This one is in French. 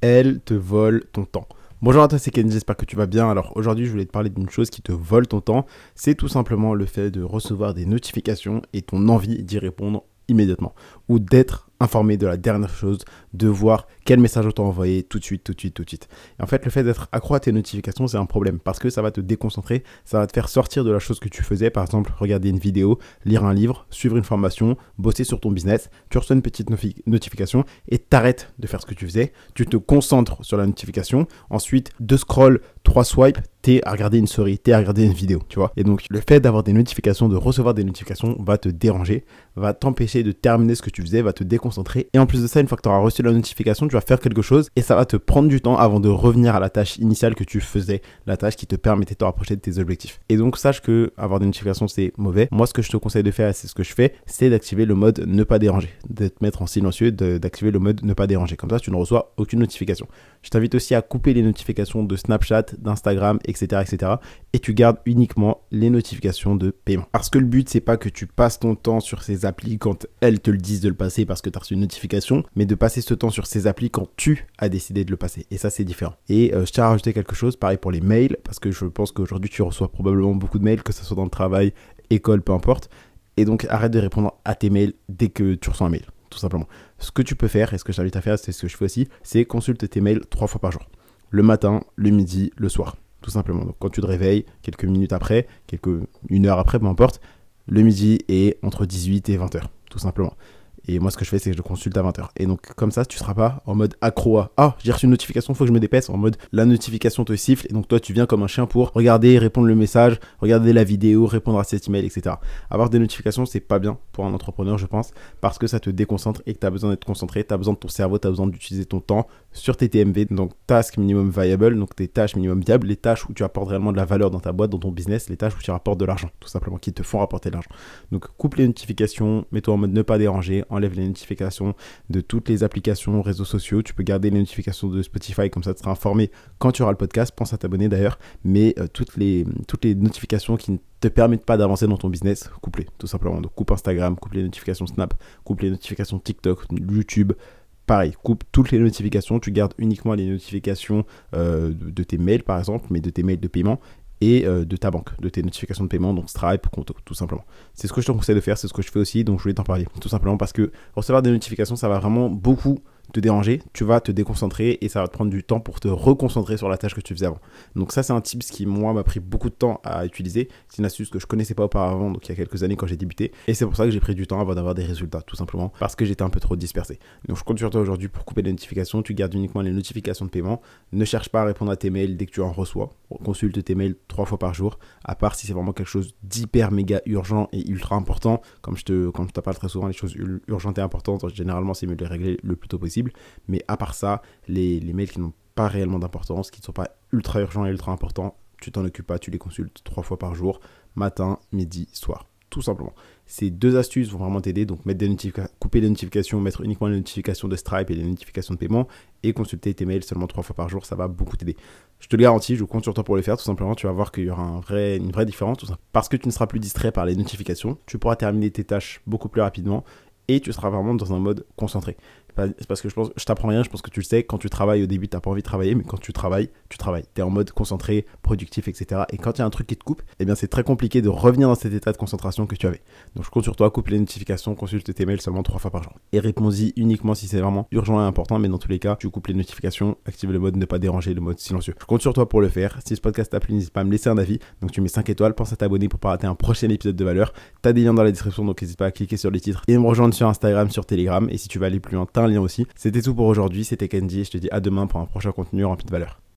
elles te volent ton temps. Bonjour à toi, c'est Kenji, j'espère que tu vas bien. Alors aujourd'hui, je voulais te parler d'une chose qui te vole ton temps. C'est tout simplement le fait de recevoir des notifications et ton envie d'y répondre immédiatement. Ou d'être informé de la dernière chose, de voir quel message on t'a envoyé tout de suite, tout de suite, tout de suite. Et en fait, le fait d'être accro à tes notifications, c'est un problème parce que ça va te déconcentrer, ça va te faire sortir de la chose que tu faisais, par exemple, regarder une vidéo, lire un livre, suivre une formation, bosser sur ton business. Tu reçois une petite notification et t'arrêtes de faire ce que tu faisais. Tu te concentres sur la notification. Ensuite, deux scroll, trois swipes, à regarder une story, t'es à regarder une vidéo, tu vois. Et donc, le fait d'avoir des notifications, de recevoir des notifications, va te déranger, va t'empêcher de terminer ce que tu faisais, va te déconcentrer et en plus de ça, une fois que tu auras reçu la notification, tu vas faire quelque chose et ça va te prendre du temps avant de revenir à la tâche initiale que tu faisais, la tâche qui te permettait de te rapprocher de tes objectifs. Et donc, sache que avoir des notifications, c'est mauvais. Moi, ce que je te conseille de faire, c'est ce que je fais, c'est d'activer le mode ne pas déranger, de te mettre en silencieux, d'activer le mode ne pas déranger. Comme ça, tu ne reçois aucune notification. Je t'invite aussi à couper les notifications de Snapchat, d'Instagram, etc., Et tu gardes uniquement les notifications de paiement. Parce que le but, c'est pas que tu passes ton temps sur ces applis quand elles te le disent de le passer parce que tu as reçu une notification, mais de passer ce temps sur ces applis quand tu as décidé de le passer. Et ça, c'est différent. Et euh, je tiens à rajouter quelque chose, pareil pour les mails, parce que je pense qu'aujourd'hui, tu reçois probablement beaucoup de mails, que ce soit dans le travail, école, peu importe. Et donc, arrête de répondre à tes mails dès que tu reçois un mail tout simplement. Ce que tu peux faire, et ce que je t'invite à faire, c'est ce que je fais aussi, c'est consulte tes mails trois fois par jour. Le matin, le midi, le soir. Tout simplement. Donc quand tu te réveilles, quelques minutes après, quelques, une heure après, peu importe, le midi est entre 18 et 20 heures, tout simplement. Et moi, ce que je fais, c'est que je consulte à 20h. Et donc, comme ça, tu seras pas en mode accro à Ah, j'ai reçu une notification, faut que je me dépêche. En mode la notification te siffle. Et donc, toi, tu viens comme un chien pour regarder, répondre le message, regarder la vidéo, répondre à cet email, etc. Avoir des notifications, c'est pas bien pour un entrepreneur, je pense, parce que ça te déconcentre et que tu as besoin d'être concentré. Tu as besoin de ton cerveau, tu as besoin d'utiliser ton temps sur tes TMV, donc task minimum viable, donc tes tâches minimum viables, les tâches où tu apportes réellement de la valeur dans ta boîte, dans ton business, les tâches où tu rapportes de l'argent, tout simplement, qui te font rapporter de l'argent. Donc, coupe les notifications, mets-toi en mode ne pas déranger, enlève les notifications de toutes les applications, réseaux sociaux. Tu peux garder les notifications de Spotify, comme ça tu seras informé quand tu auras le podcast. Pense à t'abonner d'ailleurs. Mais euh, toutes, les, toutes les notifications qui ne te permettent pas d'avancer dans ton business, coupe-les, tout simplement. Donc coupe Instagram, coupe les notifications Snap, coupe les notifications TikTok, YouTube pareil, coupe toutes les notifications, tu gardes uniquement les notifications euh, de, tes mails par exemple, mais de tes mails de paiement, et euh, de ta banque, de tes notifications de paiement, donc Stripe, Conto, tout simplement. C'est ce que je te conseille de faire, c'est ce que je fais aussi, donc je voulais t'en parler, tout simplement parce que recevoir des notifications, ça va vraiment beaucoup te déranger, tu vas te déconcentrer et ça va te prendre du temps pour te reconcentrer sur la tâche que tu faisais avant. Donc ça c'est un tips qui moi m'a pris beaucoup de temps à utiliser. C'est une astuce que je connaissais pas auparavant, donc il y a quelques années quand j'ai débuté. Et c'est pour ça que j'ai pris du temps avant d'avoir des résultats, tout simplement parce que j'étais un peu trop dispersé. Donc je compte sur toi aujourd'hui pour couper les notifications. Tu gardes uniquement les notifications de paiement. Ne cherche pas à répondre à tes mails dès que tu en reçois. Consulte tes mails trois fois par jour, à part si c'est vraiment quelque chose d'hyper méga urgent et ultra important. Comme je te, comme je parle très souvent, les choses urgentes et importantes, généralement c'est mieux de les régler le plus tôt possible. Mais à part ça, les, mails qui n'ont pas réellement d'importance, qui ne sont pas ultra urgents et ultra importants, tu t'en occupes pas, tu les consultes trois fois par jour, matin, midi, soir. Tout simplement. Ces deux astuces vont vraiment t'aider. Donc, mettre des couper les notifications, mettre uniquement les notifications de Stripe et les notifications de paiement et consulter tes mails seulement trois fois par jour, ça va beaucoup t'aider. Je te le garantis, je compte sur toi pour le faire. Tout simplement, tu vas voir qu'il y aura un une vraie différence. parce que tu ne seras plus distrait par les notifications. Tu pourras terminer tes tâches beaucoup plus rapidement et tu seras vraiment dans un mode concentré c'est parce que je pense, je t'apprends rien, je pense que tu le sais, quand tu travailles au début, t'as pas envie de travailler, mais quand tu travailles, tu travailles. Tu es en mode concentré, productif, etc. Et quand il y a un truc qui te coupe, eh bien c'est très compliqué de revenir dans cet état de concentration que tu avais. Donc je compte sur toi, coupe les notifications, consulte tes mails seulement trois fois par jour. Et réponds-y uniquement si c'est vraiment urgent et important, mais dans tous les cas, tu coupes les notifications, active le mode ne pas déranger, le mode silencieux. Je compte sur toi pour le faire. Si ce podcast t'a plu, n'hésite pas à me laisser un avis. Donc tu mets 5 étoiles, pense à t'abonner pour pas rater un prochain épisode de valeur. T'as des liens dans la description, donc n'hésite pas à cliquer sur les titres et me rejoindre sur Instagram, sur Telegram. Et si tu veux aller plus loin, t'as un lien aussi. C'était pour aujourd'hui. C'était Kenji et je te dis à demain pour un prochain contenu rempli de valeur.